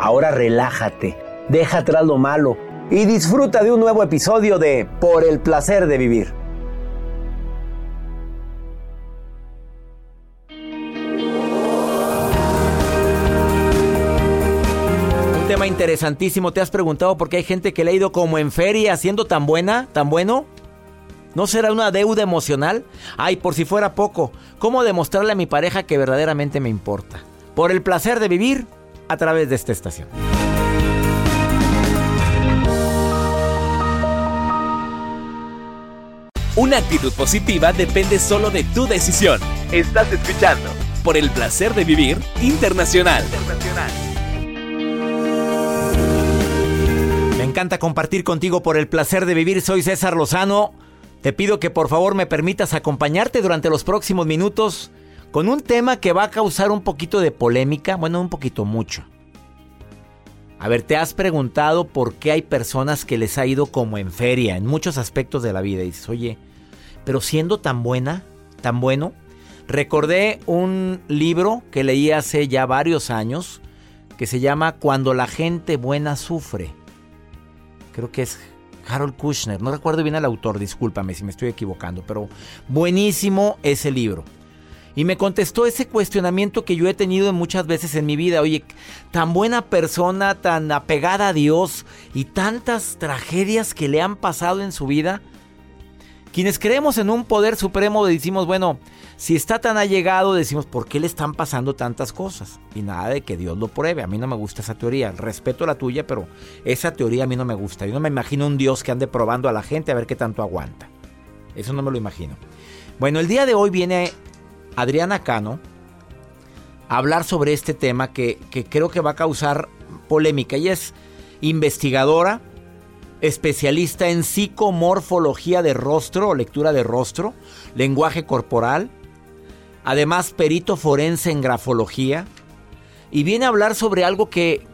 Ahora relájate, deja atrás lo malo y disfruta de un nuevo episodio de Por el placer de vivir. Un tema interesantísimo. ¿Te has preguntado por qué hay gente que le ha ido como en feria siendo tan buena, tan bueno? ¿No será una deuda emocional? Ay, por si fuera poco, ¿cómo demostrarle a mi pareja que verdaderamente me importa? Por el placer de vivir a través de esta estación. Una actitud positiva depende solo de tu decisión. Estás escuchando por el placer de vivir internacional. Me encanta compartir contigo por el placer de vivir. Soy César Lozano. Te pido que por favor me permitas acompañarte durante los próximos minutos con un tema que va a causar un poquito de polémica, bueno, un poquito mucho. A ver, ¿te has preguntado por qué hay personas que les ha ido como en feria en muchos aspectos de la vida? Y dices, oye, pero siendo tan buena, tan bueno, recordé un libro que leí hace ya varios años que se llama Cuando la gente buena sufre. Creo que es Harold Kushner, no recuerdo bien el autor, discúlpame si me estoy equivocando, pero buenísimo ese libro. Y me contestó ese cuestionamiento que yo he tenido muchas veces en mi vida. Oye, tan buena persona, tan apegada a Dios y tantas tragedias que le han pasado en su vida. Quienes creemos en un poder supremo decimos, bueno, si está tan allegado, decimos, ¿por qué le están pasando tantas cosas? Y nada de que Dios lo pruebe. A mí no me gusta esa teoría. Respeto la tuya, pero esa teoría a mí no me gusta. Yo no me imagino un Dios que ande probando a la gente a ver qué tanto aguanta. Eso no me lo imagino. Bueno, el día de hoy viene Adriana Cano hablar sobre este tema que, que creo que va a causar polémica. Ella es investigadora, especialista en psicomorfología de rostro o lectura de rostro, lenguaje corporal, además perito forense en grafología, y viene a hablar sobre algo que,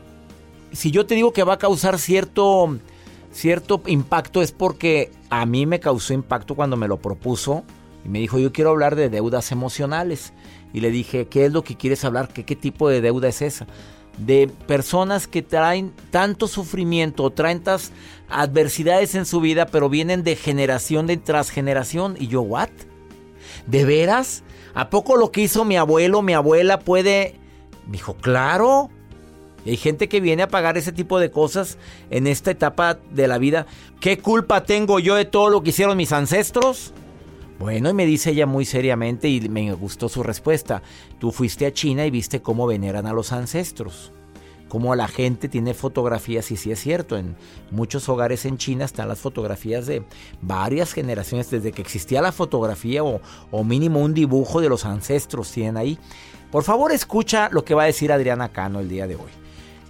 si yo te digo que va a causar cierto, cierto impacto, es porque a mí me causó impacto cuando me lo propuso y me dijo, yo quiero hablar de deudas emocionales. Y le dije, ¿qué es lo que quieres hablar? ¿Qué, qué tipo de deuda es esa? De personas que traen tanto sufrimiento o traen tantas adversidades en su vida, pero vienen de generación de tras generación. Y yo, ¿what? ¿De veras? ¿A poco lo que hizo mi abuelo, mi abuela puede...? Me dijo, claro. Hay gente que viene a pagar ese tipo de cosas en esta etapa de la vida. ¿Qué culpa tengo yo de todo lo que hicieron mis ancestros? Bueno, y me dice ella muy seriamente y me gustó su respuesta. Tú fuiste a China y viste cómo veneran a los ancestros. Cómo la gente tiene fotografías, y sí es cierto, en muchos hogares en China están las fotografías de varias generaciones, desde que existía la fotografía o, mínimo un dibujo de los ancestros tienen ahí. Por favor, escucha lo que va a decir Adriana Cano el día de hoy.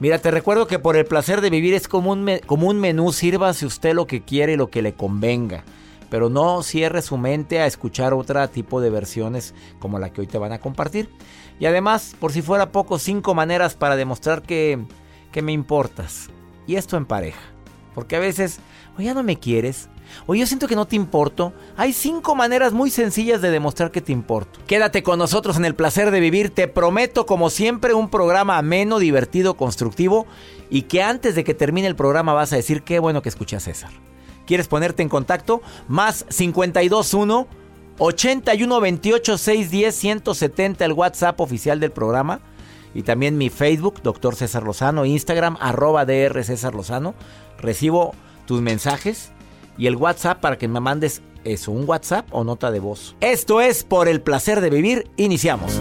Mira, te recuerdo que por el placer de vivir es como un, como un menú, sírvase usted lo que quiere y lo que le convenga pero no cierre su mente a escuchar otro tipo de versiones como la que hoy te van a compartir. Y además, por si fuera poco, cinco maneras para demostrar que, que me importas. Y esto en pareja. Porque a veces, o ya no me quieres, o yo siento que no te importo. Hay cinco maneras muy sencillas de demostrar que te importo. Quédate con nosotros en el placer de vivir. Te prometo, como siempre, un programa ameno, divertido, constructivo. Y que antes de que termine el programa vas a decir qué bueno que escuché a César. ¿Quieres ponerte en contacto? Más 521 81 28 610 170 el WhatsApp oficial del programa. Y también mi Facebook, Doctor César Lozano, Instagram, arroba DR César Lozano. Recibo tus mensajes y el WhatsApp para que me mandes eso, un WhatsApp o nota de voz. Esto es por el placer de vivir. Iniciamos.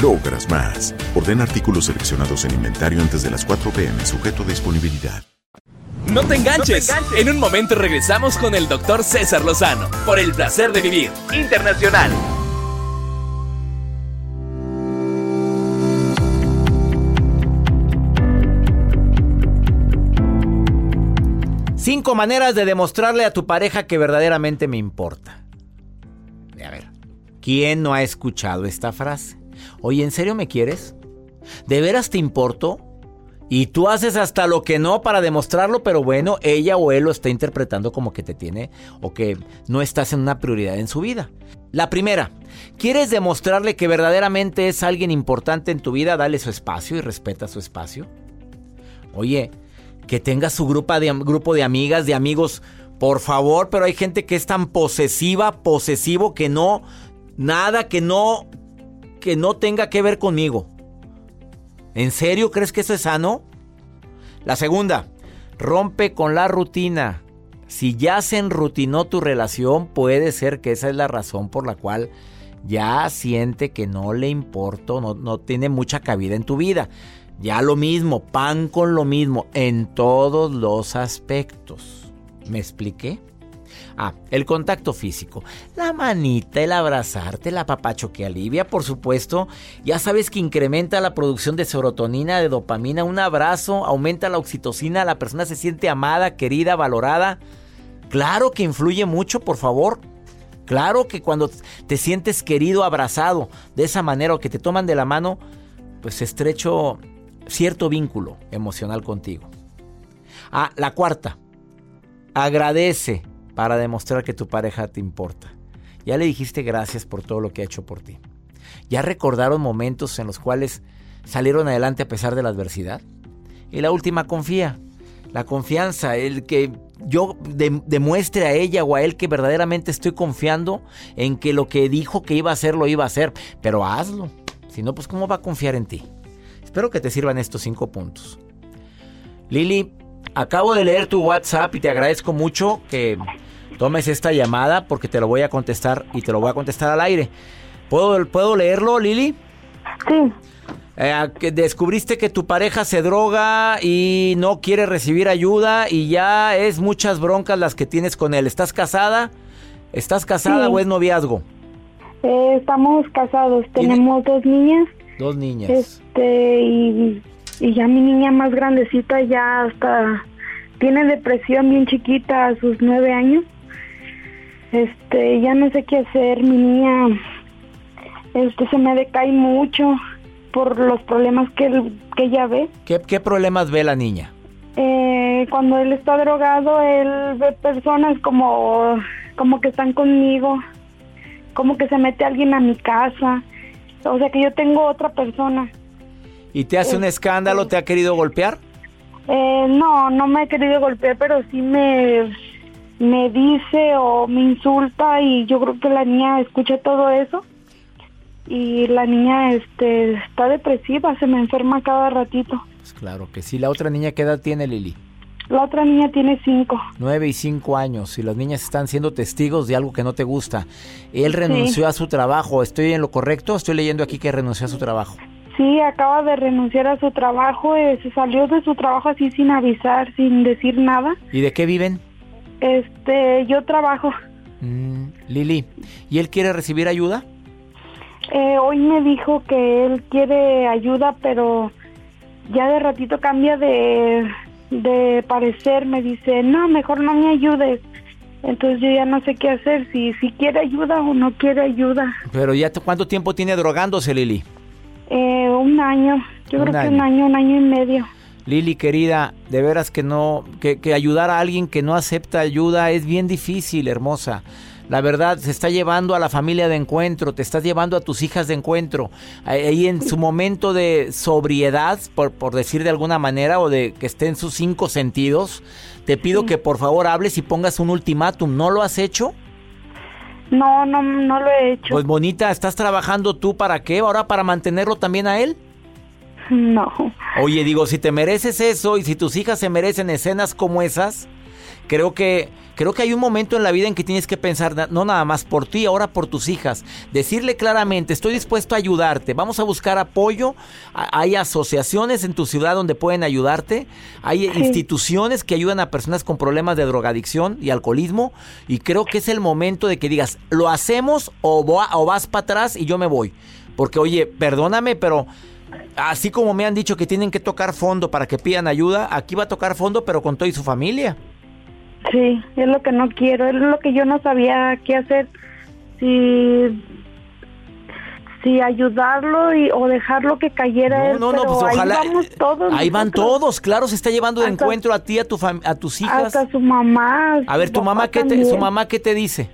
logras más. Orden artículos seleccionados en inventario antes de las 4 pm, sujeto a disponibilidad. No te enganches. En un momento regresamos con el doctor César Lozano por el placer de vivir internacional. Cinco maneras de demostrarle a tu pareja que verdaderamente me importa. A ver, ¿quién no ha escuchado esta frase? Oye, ¿en serio me quieres? ¿De veras te importo? Y tú haces hasta lo que no para demostrarlo, pero bueno, ella o él lo está interpretando como que te tiene o que no estás en una prioridad en su vida. La primera, ¿quieres demostrarle que verdaderamente es alguien importante en tu vida? Dale su espacio y respeta su espacio. Oye, que tenga su grupo de, grupo de amigas, de amigos, por favor, pero hay gente que es tan posesiva, posesivo, que no, nada que no, que no tenga que ver conmigo. ¿En serio crees que eso es sano? La segunda, rompe con la rutina. Si ya se enrutinó tu relación, puede ser que esa es la razón por la cual ya siente que no le importa, no, no tiene mucha cabida en tu vida. Ya lo mismo, pan con lo mismo, en todos los aspectos. ¿Me expliqué? Ah, el contacto físico. La manita, el abrazarte, el apapacho que alivia, por supuesto. Ya sabes que incrementa la producción de serotonina, de dopamina. Un abrazo aumenta la oxitocina. La persona se siente amada, querida, valorada. Claro que influye mucho, por favor. Claro que cuando te sientes querido, abrazado, de esa manera o que te toman de la mano, pues estrecho cierto vínculo emocional contigo. Ah, la cuarta. Agradece para demostrar que tu pareja te importa. Ya le dijiste gracias por todo lo que ha hecho por ti. Ya recordaron momentos en los cuales salieron adelante a pesar de la adversidad. Y la última, confía. La confianza, el que yo demuestre a ella o a él que verdaderamente estoy confiando en que lo que dijo que iba a hacer lo iba a hacer. Pero hazlo. Si no, pues ¿cómo va a confiar en ti? Espero que te sirvan estos cinco puntos. Lili, acabo de leer tu WhatsApp y te agradezco mucho que tomes esta llamada porque te lo voy a contestar y te lo voy a contestar al aire. ¿Puedo, ¿puedo leerlo, Lili? Sí. Eh, que descubriste que tu pareja se droga y no quiere recibir ayuda y ya es muchas broncas las que tienes con él. ¿Estás casada? ¿Estás casada o es noviazgo? Eh, estamos casados, tenemos dos niñas. Dos niñas. Este, y, y ya mi niña más grandecita ya hasta tiene depresión bien chiquita a sus nueve años. Este, ya no sé qué hacer, mi niña este se me decae mucho por los problemas que, que ella ve. ¿Qué, problemas ve la niña? Eh, cuando él está drogado, él ve personas como, como que están conmigo, como que se mete alguien a mi casa, o sea que yo tengo otra persona. ¿Y te hace un este, escándalo? ¿Te ha querido golpear? Eh, no, no me ha querido golpear, pero sí me, me dice o me insulta y yo creo que la niña escucha todo eso y la niña este está depresiva, se me enferma cada ratito. Pues claro que sí. ¿La otra niña qué edad tiene, Lili? La otra niña tiene cinco. Nueve y cinco años y las niñas están siendo testigos de algo que no te gusta. Él renunció a su trabajo. ¿Estoy en lo correcto? Estoy leyendo aquí que renunció a su trabajo. Sí, acaba de renunciar a su trabajo. Eh, se salió de su trabajo así sin avisar, sin decir nada. ¿Y de qué viven? Este, yo trabajo. Mm, Lili, ¿y él quiere recibir ayuda? Eh, hoy me dijo que él quiere ayuda, pero ya de ratito cambia de, de parecer. Me dice, no, mejor no me ayudes. Entonces yo ya no sé qué hacer, si, si quiere ayuda o no quiere ayuda. Pero ya, ¿cuánto tiempo tiene drogándose, Lili? Eh, un año, yo creo que un año, un año y medio. Lili, querida, de veras que no, que, que ayudar a alguien que no acepta ayuda es bien difícil, hermosa. La verdad, se está llevando a la familia de encuentro, te estás llevando a tus hijas de encuentro. Ahí en su momento de sobriedad, por, por decir de alguna manera, o de que esté en sus cinco sentidos, te pido que por favor hables y pongas un ultimátum. ¿No lo has hecho? No, no, no lo he hecho. Pues bonita, ¿estás trabajando tú para qué? ¿Ahora para mantenerlo también a él? No. Oye, digo, si te mereces eso y si tus hijas se merecen escenas como esas, creo que creo que hay un momento en la vida en que tienes que pensar no nada más por ti, ahora por tus hijas. Decirle claramente, estoy dispuesto a ayudarte, vamos a buscar apoyo. Hay asociaciones en tu ciudad donde pueden ayudarte, hay instituciones que ayudan a personas con problemas de drogadicción y alcoholismo y creo que es el momento de que digas, lo hacemos o, o vas para atrás y yo me voy. Porque oye, perdóname, pero así como me han dicho que tienen que tocar fondo para que pidan ayuda, aquí va a tocar fondo pero con todo y su familia. Sí, es lo que no quiero, es lo que yo no sabía qué hacer. Si si ayudarlo y, o dejarlo que cayera no, no, no, pues ojalá, ahí vamos todos. Ahí van todos, claro, se está llevando de encuentro a ti, a, tu a tus hijas. Hasta su mamá. A ver, tu mamá qué te, su mamá qué te dice?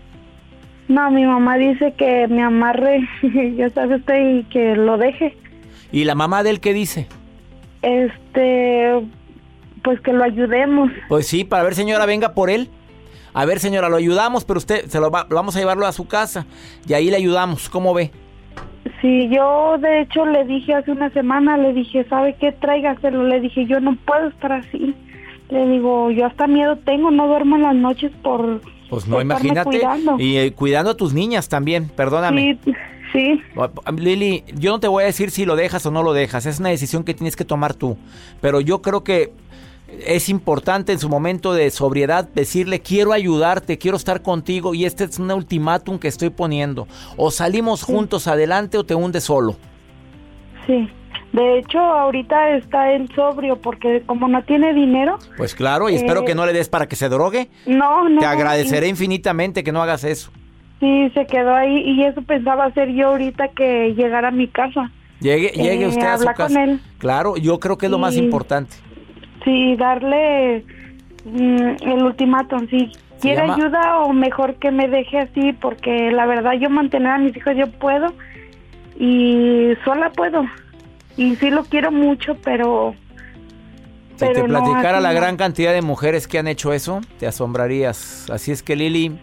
No, mi mamá dice que me amarre, ya sabes usted, y que lo deje. ¿Y la mamá de él qué dice? Este, pues que lo ayudemos. Pues sí, para ver señora, venga por él. A ver señora, lo ayudamos, pero usted se lo, va, vamos a llevarlo a su casa y ahí le ayudamos. ¿Cómo ve? Sí, yo de hecho le dije hace una semana, le dije, ¿sabe qué? Tráigaselo. Le dije, yo no puedo estar así. Le digo, yo hasta miedo tengo, no duermo en las noches por... Pues no, imagínate. Y eh, cuidando a tus niñas también, perdóname. Sí, sí. Lili, yo no te voy a decir si lo dejas o no lo dejas, es una decisión que tienes que tomar tú. Pero yo creo que es importante en su momento de sobriedad decirle quiero ayudarte, quiero estar contigo y este es un ultimátum que estoy poniendo. O salimos juntos adelante o te hundes solo. Sí. De hecho, ahorita está el sobrio porque como no tiene dinero. Pues claro, y espero que no le des para que se drogue. No, no. Te agradeceré infinitamente que no hagas eso. Sí, se quedó ahí y eso pensaba hacer yo ahorita que llegara a mi casa. Llegue, llegue eh, usted a su casa. Con él. Claro, yo creo que es lo más importante. Sí, darle mm, el ultimátum, sí. ¿Quiere ayuda o mejor que me deje así? Porque la verdad yo mantener a mis hijos yo puedo y sola puedo. Y sí lo quiero mucho, pero Si te Pero no, platicara así la no. gran cantidad de mujeres que han hecho eso, te asombrarías. Así es que Lili,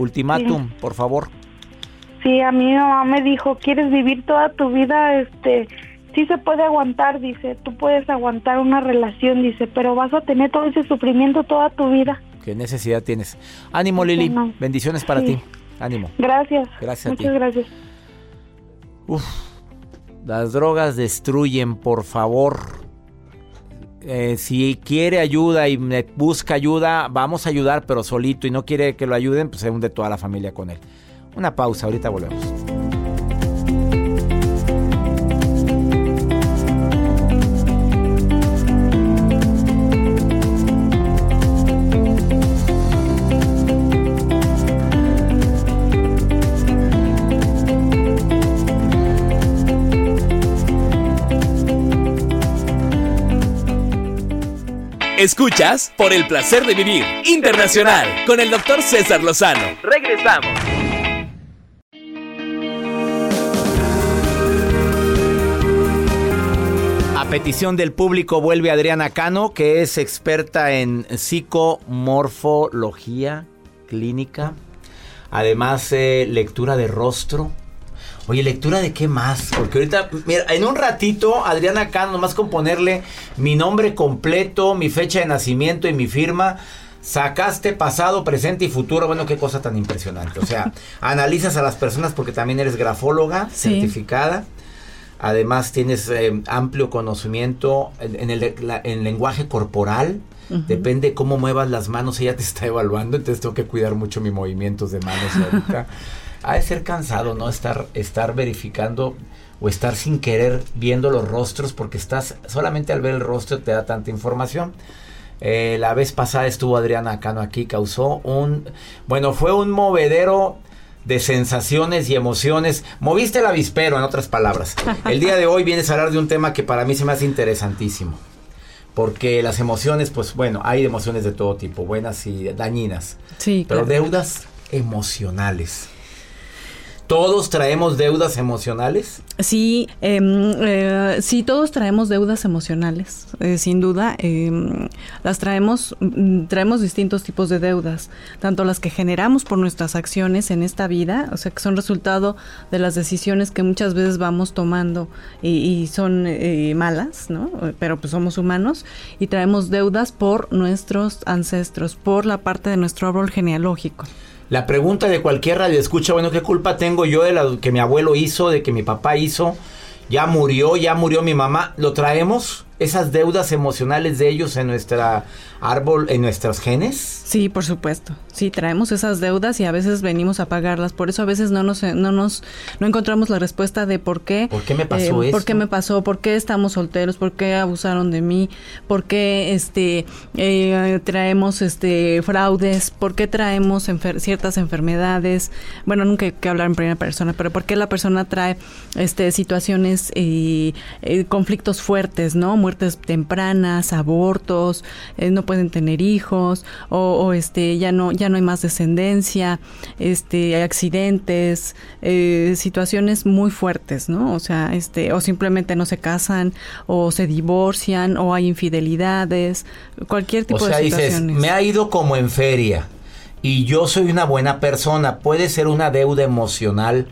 ultimátum, por favor. Sí, a mí mi mamá me dijo, ¿quieres vivir toda tu vida? Este, sí se puede aguantar, dice, tú puedes aguantar una relación, dice, pero vas a tener todo ese sufrimiento toda tu vida. ¿Qué necesidad tienes? Ánimo Lili, no. bendiciones para Sí. ti. Ánimo. Gracias. Gracias a Muchas ti. gracias. Uf, las drogas destruyen, por favor. Eh, si quiere ayuda y busca ayuda, vamos a ayudar, pero solito y no quiere que lo ayuden, pues se hunde toda la familia con él. Una pausa, ahorita volvemos. Escuchas por el placer de vivir internacional con el doctor César Lozano. Regresamos. A petición del público vuelve Adriana Cano, que es experta en psicomorfología clínica. Además, eh, lectura de rostro. Oye, ¿lectura de qué más? Porque ahorita, mira, en un ratito, Adriana Cano, nomás con ponerle mi nombre completo, mi fecha de nacimiento y mi firma, sacaste pasado, presente y futuro. Bueno, qué cosa tan impresionante. O sea, analizas a las personas porque también eres grafóloga Sí. certificada. Además, tienes eh, amplio conocimiento en, en el, la- en lenguaje corporal. Ujú. Depende cómo muevas las manos, ella te está evaluando, entonces tengo que cuidar mucho mis movimientos de manos ahorita. ha de ser cansado, ¿no? Estar, estar verificando o estar sin querer viendo los rostros, porque estás, solamente al ver el rostro te da tanta información. Eh, la vez pasada estuvo Adriana Cano aquí, causó un, bueno, fue un movedero de sensaciones y emociones. Moviste el avispero, en otras palabras. El día de hoy vienes a hablar de un tema que para mí se me hace interesantísimo. Porque las emociones, pues bueno, hay emociones de todo tipo, buenas y dañinas. Sí, Pero claro. deudas emocionales. ¿Todos traemos deudas emocionales? Sí, em, eh, sí, todos traemos deudas emocionales, eh, sin duda. em, las traemos, mm, traemos distintos tipos de deudas, tanto las que generamos por nuestras acciones en esta vida, o sea, que son resultado de las decisiones que muchas veces vamos tomando y, y son eh, malas, ¿no? Pero pues somos humanos y traemos deudas por nuestros ancestros, por la parte de nuestro árbol genealógico. La pregunta de cualquier radio escucha, bueno, ¿qué culpa tengo yo de lo que mi abuelo hizo, de que mi papá hizo? Ya murió, ya murió mi mamá. ¿Lo traemos? Esas deudas emocionales de ellos en nuestra árbol, en nuestros genes. Sí, por supuesto. Sí, traemos esas deudas y a veces venimos a pagarlas. Por eso a veces no nos, no nos, no encontramos la respuesta de por qué. ¿Por qué me pasó eh, ¿Por qué me pasó? ¿Por qué estamos solteros? ¿Por qué abusaron de mí? ¿Por qué este eh, traemos este fraudes? ¿Por qué traemos enfer- ciertas enfermedades? Bueno, nunca hay que hablar en primera persona, pero ¿por qué la persona trae este situaciones y eh, conflictos fuertes, ¿no? Muertes tempranas, abortos, eh, no pueden tener hijos o, o, este ya no ya no hay más descendencia, este hay accidentes, eh, situaciones muy fuertes, ¿no? O sea, este o simplemente no se casan o se divorcian o hay infidelidades, cualquier tipo O sea, de dices, situaciones. me ha ido como en feria y yo soy una buena persona. ¿Puede ser una deuda emocional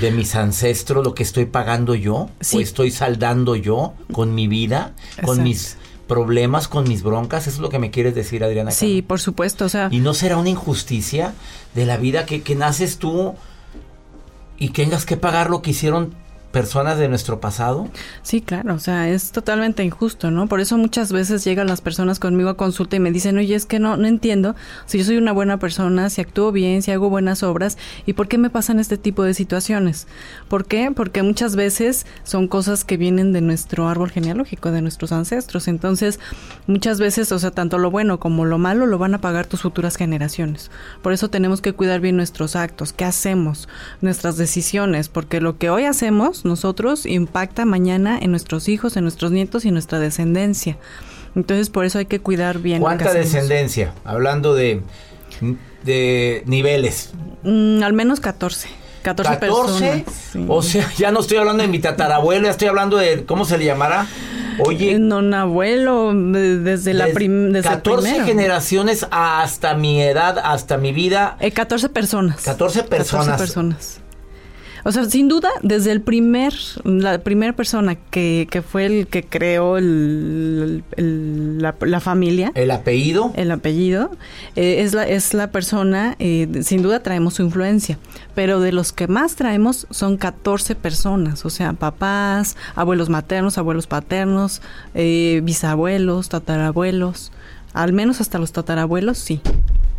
de mis ancestros lo que estoy pagando yo? Sí. ¿O estoy saldando yo con mi vida, con mis problemas, con mis broncas? Eso es lo que me quieres decir, Adriana. Sí, por supuesto, o sea, ¿Y no será una injusticia de la vida que, que naces tú y tengas que pagar lo que hicieron personas de nuestro pasado? Sí, claro, o sea, es totalmente injusto, ¿no? Por eso muchas veces llegan las personas conmigo a consulta y me dicen, oye, es que no, no entiendo si yo soy una buena persona, si actúo bien, si hago buenas obras, ¿y por qué me pasan este tipo de situaciones? ¿Por qué? Porque muchas veces son cosas que vienen de nuestro árbol genealógico, de nuestros ancestros. Entonces, muchas veces, o sea, tanto lo bueno como lo malo lo van a pagar tus futuras generaciones. Por eso tenemos que cuidar bien nuestros actos, qué hacemos, nuestras decisiones, porque lo que hoy hacemos nosotros impacta mañana en nuestros hijos, en nuestros nietos y en nuestra descendencia. Entonces, por eso hay que cuidar bien. ¿Cuánta descendencia? Hablando de, de niveles. Mm, al menos 14. 14, 14. personas. sí. O sea, ya no estoy hablando de mi tatarabuelo, ya estoy hablando de, ¿cómo se le llamará? Oye. En un abuelo, de- desde la prim, desde el 14 primero. generaciones hasta mi edad, hasta mi vida. Eh, 14 personas. 14 personas. 14 personas. O sea, sin duda, desde el primer, la primera persona que, que fue el que creó el, el- la, la familia, El apellido. el apellido, eh, es, la, es la persona, eh, sin duda traemos su influencia, pero de los que más traemos son 14 personas, o sea, papás, abuelos maternos, abuelos paternos, eh, bisabuelos, tatarabuelos, al menos hasta los tatarabuelos, sí,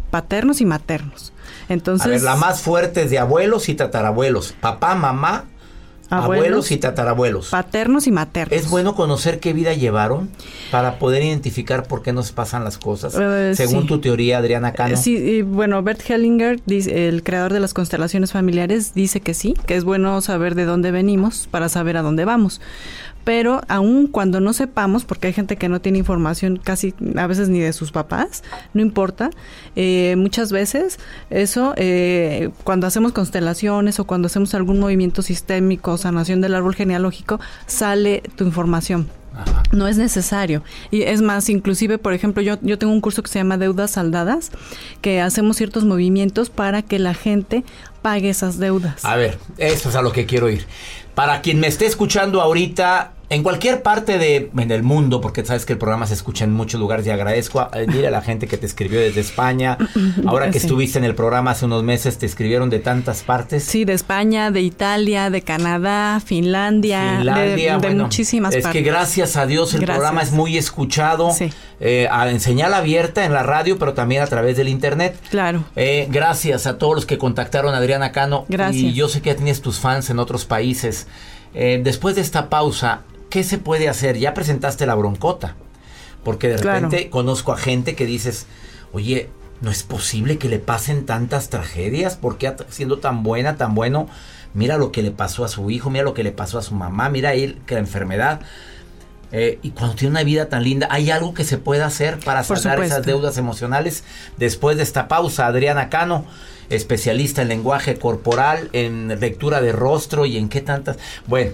paternos y maternos. Entonces, a ver, la más fuerte es de abuelos y tatarabuelos. Papá, mamá, abuelos, Abuelos, y tatarabuelos. paternos y maternos. Es bueno conocer qué vida llevaron para poder identificar por qué nos pasan las cosas. Eh, Según sí. tu teoría, Adriana Cano. Eh, Sí, y bueno, Bert Hellinger, dice- el creador de las constelaciones familiares, dice que sí, que es bueno saber de dónde venimos para saber a dónde vamos. Pero aun cuando no sepamos, porque hay gente que no tiene información casi a veces ni de sus papás, no importa, eh, muchas veces eso, eh, cuando hacemos constelaciones o cuando hacemos algún movimiento sistémico, sanación del árbol genealógico, sale tu información. No es necesario. Y es más, inclusive, por ejemplo, yo, yo tengo un curso que se llama Deudas Saldadas, que hacemos ciertos movimientos para que la gente pague esas deudas. A ver, eso es a lo que quiero ir. Para quien me esté escuchando ahorita, en cualquier parte de, en el mundo, porque sabes que el programa se escucha en muchos lugares y agradezco a, eh, a la gente que te escribió desde España. Ahora que estuviste en el programa hace unos meses, te escribieron de tantas partes. Sí, de España, de Italia, de Canadá, Finlandia, de- Finlandia, de, bueno, muchísimas Es partes. que gracias a Dios el Gracias. programa es muy escuchado. Sí. eh, a- en señal abierta en la radio, pero también a través del internet. Claro. Eh, gracias a todos los que contactaron a Adriana Cano. Gracias. Y yo sé que ya tienes tus fans en otros países. Después de esta pausa, ¿qué se puede hacer? Ya presentaste la broncota. Porque de Claro. repente conozco a gente que dices, oye, no es posible que le pasen tantas tragedias. ¿Por qué at- siendo tan buena, tan bueno? Mira lo que le pasó a su hijo, mira lo que le pasó a su mamá, mira él que la enfermedad. Eh, y cuando tiene una vida tan linda, ¿hay algo que se pueda hacer para saldar esas deudas emocionales? Después de esta pausa, Adriana Cano, especialista en lenguaje corporal, en lectura de rostro y en qué tantas. Bueno,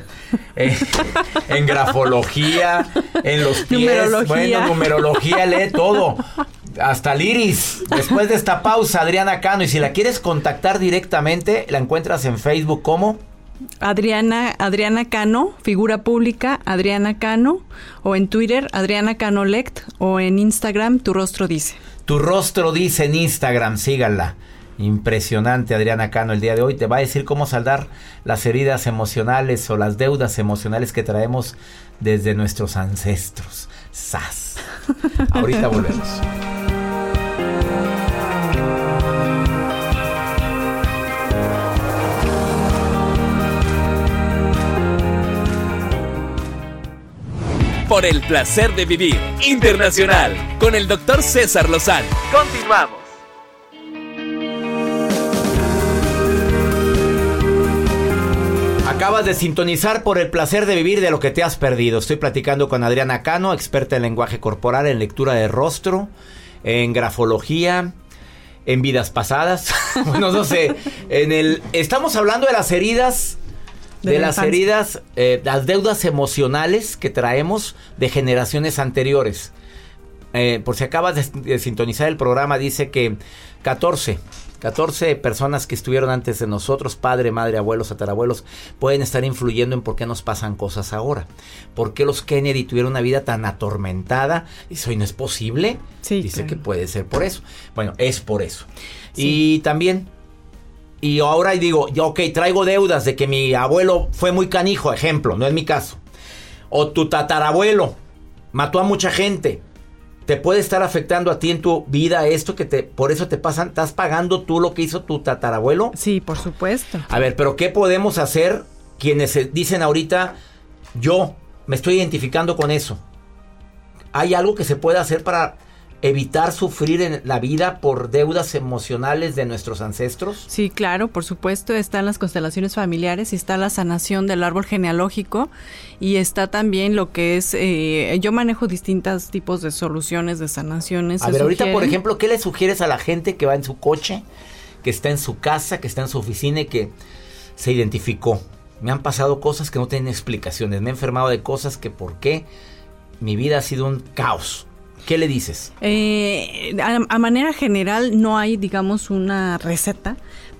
eh, en grafología, en los pies, Numerología. bueno, numerología, lee todo. Hasta el iris. Después de esta pausa, Adriana Cano. Y si la quieres contactar directamente, la encuentras en Facebook como. Adriana, Adriana Cano, figura pública, Adriana Cano, o en Twitter, Adriana Cano Lect, o en Instagram, tu rostro dice. Tu rostro dice en Instagram, síganla. Impresionante Adriana Cano el día de hoy. Te va a decir cómo saldar las heridas emocionales o las deudas emocionales que traemos desde nuestros ancestros. ¡Sas! Ahorita volvemos. Por el placer de vivir internacional con el doctor César Lozano. Continuamos. Acabas de sintonizar por el placer de vivir de lo que te has perdido. Estoy platicando con Adriana Cano, experta en lenguaje corporal, en lectura de rostro, en grafología, en vidas pasadas. bueno, no sé. En el, estamos hablando de las heridas, de, De la las heridas, eh, las deudas emocionales que traemos de generaciones anteriores. Eh, por si acabas de, de sintonizar el programa, dice que 14, 14 personas que estuvieron antes de nosotros, padre, madre, abuelos, tatarabuelos, pueden estar influyendo en por qué nos pasan cosas ahora. ¿Por qué los Kennedy tuvieron una vida tan atormentada? Dice, hoy no es posible. Sí, dice claro. que puede ser por eso. Bueno, es por eso. Y también y ahora digo, ya, ok, traigo deudas de que mi abuelo fue muy canijo, ejemplo, no es mi caso. O tu tatarabuelo mató a mucha gente. Te puede estar afectando a ti en tu vida esto que te, por eso te pasan, estás pagando tú lo que hizo tu tatarabuelo. Sí, por supuesto. A ver, pero ¿qué podemos hacer quienes se dicen ahorita, yo me estoy identificando con eso? ¿Hay algo que se puede hacer para evitar sufrir en la vida por deudas emocionales de nuestros ancestros? Sí, claro, por supuesto, están las constelaciones familiares y está la sanación del árbol genealógico y está también lo que es, eh, yo manejo distintos tipos de soluciones, de sanaciones. A ver, ahorita, por ejemplo, ¿qué le sugieres a la gente que va en su coche, que está en su casa, que está en su oficina y que se identificó? Me han pasado cosas que no tienen explicaciones. Me he enfermado de cosas que por qué. mi vida ha sido un caos. ¿Qué le dices? Eh, a, a manera general no hay, digamos, una receta,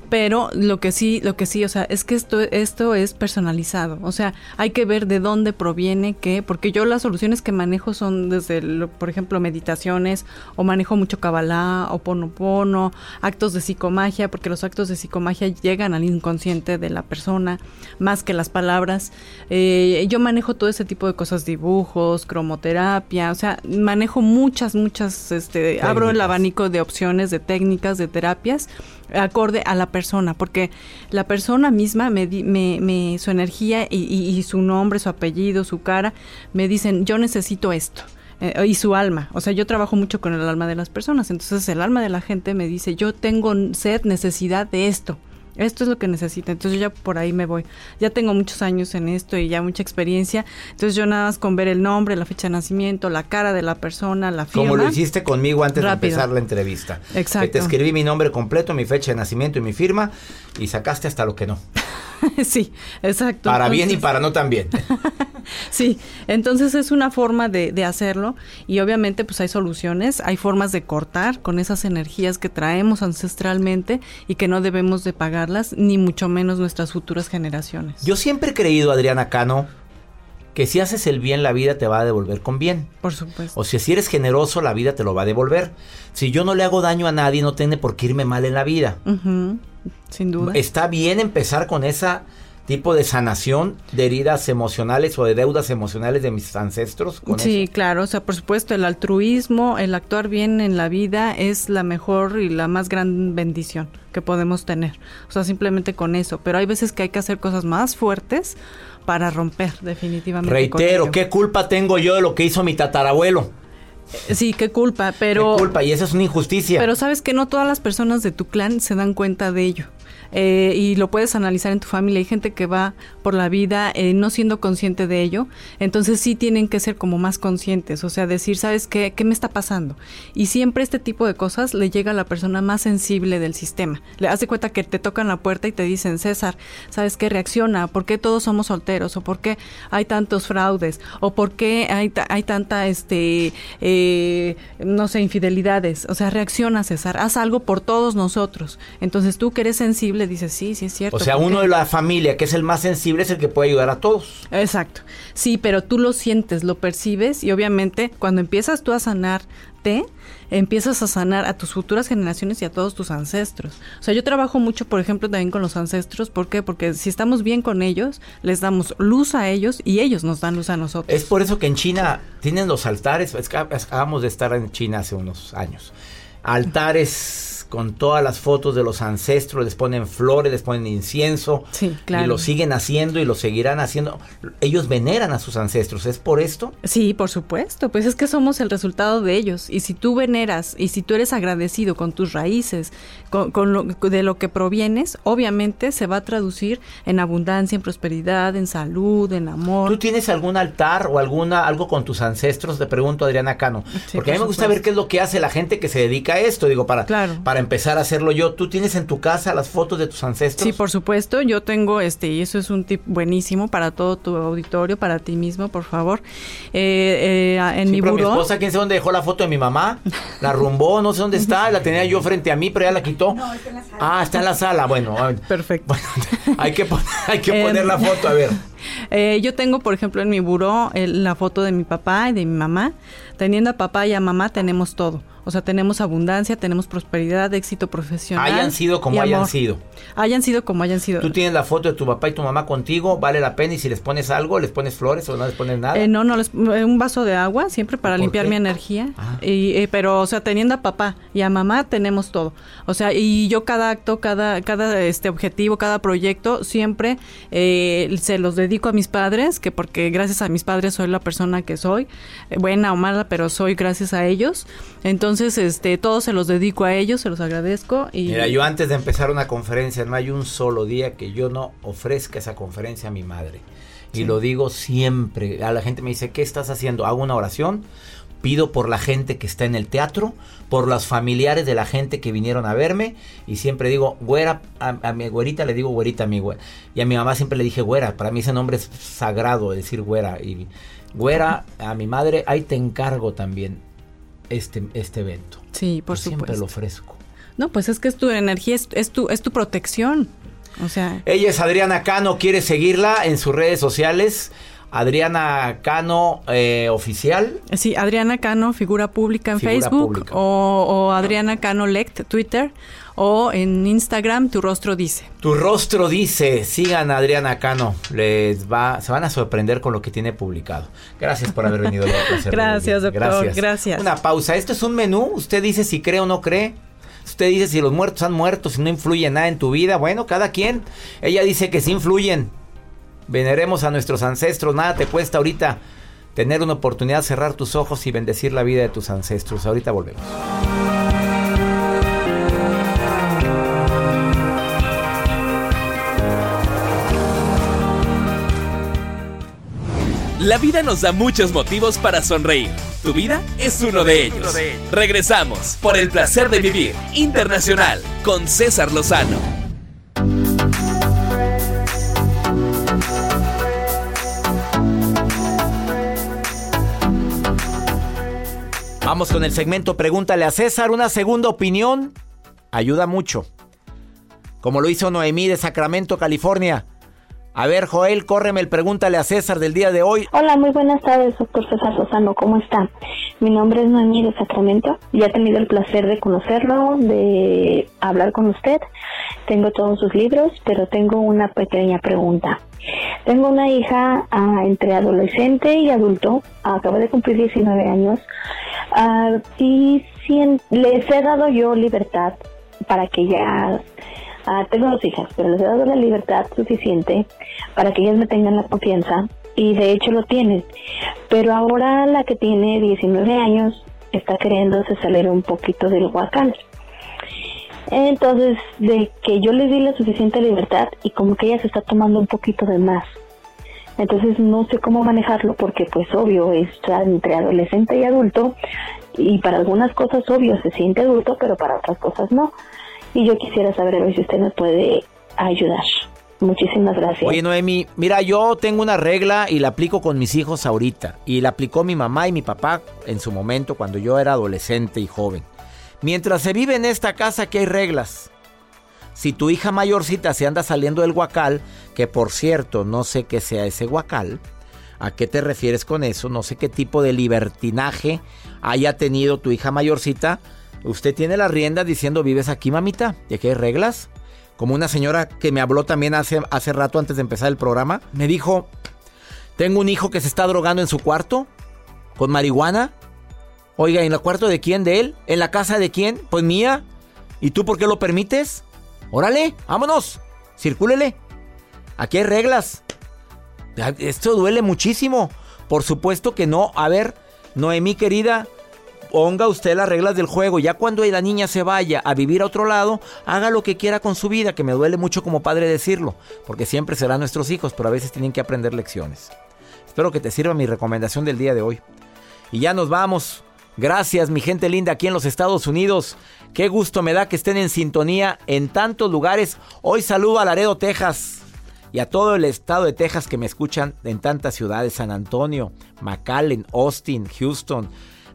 pero lo que sí, lo que sí, o sea, es que esto, esto es personalizado. O sea, hay que ver de dónde proviene qué, porque yo las soluciones que manejo son desde, lo- por ejemplo, meditaciones, o manejo mucho cabalá, o ponopono, actos de psicomagia, porque los actos de psicomagia llegan al inconsciente de la persona, más que las palabras. Eh, yo manejo todo ese tipo de cosas, dibujos, cromoterapia, o sea, manejo muchas, muchas, este, abro el abanico de opciones, de técnicas, de terapias, acorde a la persona, porque la persona misma, me, di- me, me- su energía y, y- su nombre, su apellido, su cara, me dicen, yo necesito esto. eh, y su alma, o sea, yo trabajo mucho con el alma de las personas, entonces el alma de la gente me dice, yo tengo sed, necesidad de esto, esto es lo que necesita, entonces yo ya por ahí me voy. Ya tengo muchos años en esto y ya mucha experiencia, entonces yo nada más con ver el nombre, la fecha de nacimiento, la cara de la persona, la firma. Como lo hiciste conmigo antes Rápido. de empezar la entrevista. Exacto. Que te escribí mi nombre completo, mi fecha de nacimiento y mi firma y sacaste hasta lo que no. sí, exacto. Para bien y para no tan bien. Sí, entonces es una forma de, de hacerlo y obviamente pues hay soluciones, hay formas de cortar con esas energías que traemos ancestralmente y que no debemos de ni mucho menos nuestras futuras generaciones. Yo siempre he creído, Adriana Cano, que si haces el bien, la vida te va a devolver con bien. Por supuesto. O sea, si eres generoso, la vida te lo va a devolver. Si yo no le hago daño a nadie, no tiene por qué irme mal en la vida. Sin duda. Está bien empezar con esa tipo de sanación de heridas emocionales o de deudas emocionales de mis ancestros. Con Sí, eso. claro, o sea, por supuesto, el altruismo, el actuar bien en la vida es la mejor y la más gran bendición que podemos tener. O sea, simplemente con eso. Pero hay veces que hay que hacer cosas más fuertes para romper definitivamente. Reitero. ¿qué culpa tengo yo de lo que hizo mi tatarabuelo? Sí, qué culpa, pero... ¿Qué culpa? Y esa es una injusticia. Pero sabes que no todas las personas de tu clan se dan cuenta de ello. Eh, y lo puedes analizar en tu familia. Hay gente que va por la vida eh, no siendo consciente de ello. Entonces sí tienen que ser como más conscientes. O sea, decir, ¿sabes qué? ¿Qué me está pasando? Y siempre este tipo de cosas le llega a la persona más sensible del sistema. Le hace cuenta que te tocan la puerta y te dicen, César, ¿sabes qué? Reacciona. ¿Por qué todos somos solteros? ¿O por qué hay tantos fraudes? ¿O por qué hay, hay tanta, este, eh, no sé, infidelidades? O sea, reacciona, César. Haz algo por todos nosotros. Entonces tú que eres sensible dices, sí, sí es cierto. o sea, ¿por uno qué?". de la familia que es el más sensible es el que puede ayudar a todos. Exacto. Sí, pero tú lo sientes, lo percibes y obviamente cuando empiezas tú a sanarte, empiezas a sanar a tus futuras generaciones y a todos tus ancestros. O sea, yo trabajo mucho, por ejemplo, también con los ancestros. ¿Por qué? Porque si estamos bien con ellos, les damos luz a ellos y ellos nos dan luz a nosotros. Es por eso que en China tienen los altares, es que acabamos de estar en China hace unos años, altares con todas las fotos de los ancestros, les ponen flores, les ponen incienso, Sí, claro. y lo siguen haciendo y lo seguirán haciendo. Ellos veneran a sus ancestros, ¿es por esto? Sí, por supuesto, pues es que somos el resultado de ellos. Y si tú veneras y si tú eres agradecido con tus raíces, con, con lo, de lo que provienes, obviamente se va a traducir en abundancia, en prosperidad, en salud, en amor. ¿Tú tienes algún altar o alguna algo con tus ancestros? Te pregunto, Adriana Cano. Sí, Porque a mí me gusta supuesto. ver qué es lo que hace la gente que se dedica a esto, digo, para, Claro. para empezar a hacerlo yo. ¿Tú tienes en tu casa las fotos de tus ancestros? Sí, por supuesto. Yo tengo este, y eso es un tip buenísimo para todo tu auditorio, para ti mismo, por favor. Eh, eh, en Sí, mi pero buró. mi esposa, quién sabe dónde dejó la foto de mi mamá. La rumbó, no sé dónde está. La tenía yo frente a mí, pero ya la quitó. Ah, está en la sala. Bueno, a ver. Perfecto. hay que, pon- hay que poner la foto, a ver. Eh, yo tengo, por ejemplo, en mi buró el- la foto de mi papá y de mi mamá. Teniendo a papá y a mamá tenemos todo. O sea, tenemos abundancia, tenemos prosperidad, éxito profesional. Hayan sido como hayan amor. sido. Hayan sido como hayan sido. Tú tienes la foto de tu papá y tu mamá contigo, vale la pena. Y si les pones algo, les pones flores o no les pones nada. Eh, no, no, les- eh, un vaso de agua siempre para ¿Por limpiar qué? mi energía. Ah. Y, eh, pero, o sea, teniendo a papá y a mamá tenemos todo. O sea, y yo cada acto, cada, cada este objetivo, cada proyecto, siempre eh, se los dedico a mis padres, que porque gracias a mis padres soy la persona que soy, eh, buena o mala, pero soy gracias a ellos. Entonces, este, todo se los dedico a ellos, se los agradezco. Y Mira, yo antes de empezar una conferencia, no hay un solo día que yo no ofrezca esa conferencia a mi madre. Y Sí. lo digo siempre. A la gente me dice, ¿qué estás haciendo? Hago una oración pido por la gente que está en el teatro, por los familiares de la gente que vinieron a verme y siempre digo, güera, a, mi güerita le digo güerita a mi güera. Y a mi mamá siempre le dije güera, para mí ese nombre es sagrado, decir güera. Y güera, a mi madre, ahí te encargo también este, este evento. Sí, por Yo supuesto. Siempre lo ofrezco. No, pues es que es tu energía, es, es, tu, es tu protección. O sea. Ella es Adriana Cano, quiere seguirla en sus redes sociales. Adriana Cano eh, oficial. Sí, Adriana Cano, figura pública en Figura Facebook pública. O, o Adriana Cano Lect, Twitter, o en Instagram, tu rostro dice. Tu rostro dice, sigan a Adriana Cano, les va, se van a sorprender con lo que tiene publicado. Gracias por haber venido. Gracias, doctor, gracias. Una pausa. Esto es un menú. Usted dice si cree o no cree. Usted dice si los muertos han muerto, si no influye nada en tu vida. Bueno, cada quien. Ella dice que sí influyen. Veneremos a nuestros ancestros. Nada te cuesta ahorita tener una oportunidad cerrar tus ojos y bendecir la vida de tus ancestros. Ahorita volvemos. La vida nos da muchos motivos para sonreír. Tu vida es uno de ellos. Regresamos por el placer de vivir internacional con César Lozano. Vamos con el segmento Pregúntale a César. Una segunda opinión ayuda mucho. Como lo hizo Noemí de Sacramento, California. A ver, Joel, córreme el Pregúntale a César del día de hoy. Hola, muy buenas tardes, doctor César Lozano. ¿Cómo está? Mi nombre es Noemí de Sacramento. Ya he tenido el placer de conocerlo, de hablar con usted. Tengo todos sus libros, pero tengo una pequeña pregunta. Tengo una hija ah, entre adolescente y adulto. Acaba de cumplir 19 años. Ah, y cien- les he dado yo libertad para que ella Ah, tengo dos hijas, pero les he dado la libertad suficiente para que ellas me tengan la confianza y de hecho lo tienen. Pero ahora la que tiene 19 años está queriéndose salir un poquito del huacán. Entonces, de que yo les di la suficiente libertad y como que ella se está tomando un poquito de más. Entonces no sé cómo manejarlo porque pues obvio está entre adolescente y adulto y para algunas cosas obvio se siente adulto pero para otras cosas no. Y yo quisiera saber a ver si usted me puede ayudar. Muchísimas gracias. Oye, Noemi, mira, yo tengo una regla y la aplico con mis hijos ahorita. Y la aplicó mi mamá y mi papá en su momento cuando yo era adolescente y joven. Mientras se vive en esta casa, aquí hay reglas. Si tu hija mayorcita se anda saliendo del guacal, que por cierto, no sé qué sea ese guacal, ¿a qué te refieres con eso? No sé qué tipo de libertinaje haya tenido tu hija mayorcita. Usted tiene la rienda diciendo, vives aquí, mamita, y aquí hay reglas. Como una señora que me habló también hace, hace rato antes de empezar el programa, me dijo, tengo un hijo que se está drogando en su cuarto con marihuana. Oiga, ¿en el cuarto de quién? ¿De él? ¿En la casa de quién? Pues mía. ¿Y tú por qué lo permites? Órale, vámonos. Circúlele. Aquí hay reglas. Esto duele muchísimo. Por supuesto que no. A ver, Noemí querida, ponga usted las reglas del juego. Ya cuando la niña se vaya a vivir a otro lado, haga lo que quiera con su vida, que me duele mucho como padre decirlo, porque siempre serán nuestros hijos, pero a veces tienen que aprender lecciones. Espero que te sirva mi recomendación del día de hoy. Y ya nos vamos. Gracias, mi gente linda aquí en los Estados Unidos. Qué gusto me da que estén en sintonía en tantos lugares. Hoy saludo a Laredo, Texas. Y a todo el estado de Texas que me escuchan en tantas ciudades. San Antonio, McAllen, Austin, Houston.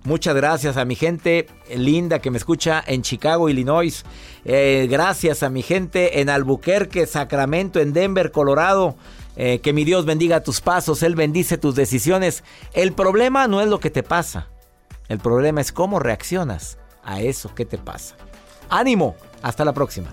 Muchas gracias a mi gente linda que me escucha en Chicago, Illinois. Eh, gracias a mi gente en Albuquerque, Sacramento, en Denver, Colorado. Eh, que mi Dios bendiga tus pasos, Él bendice tus decisiones. El problema no es lo que te pasa. El problema es cómo reaccionas a eso que te pasa. Ánimo, hasta la próxima.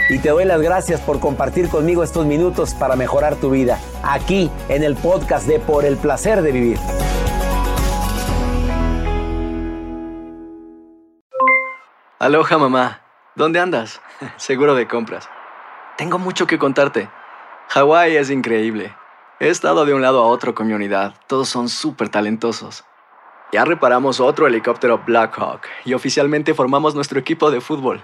Y te doy las gracias por compartir conmigo estos minutos para mejorar tu vida, aquí en el podcast de Por el Placer de Vivir. Aloha mamá, ¿dónde andas? Seguro de compras. Tengo mucho que contarte. Hawái es increíble. He estado de un lado a otro con mi unidad. Todos son súper talentosos. Ya reparamos otro helicóptero Blackhawk y oficialmente formamos nuestro equipo de fútbol.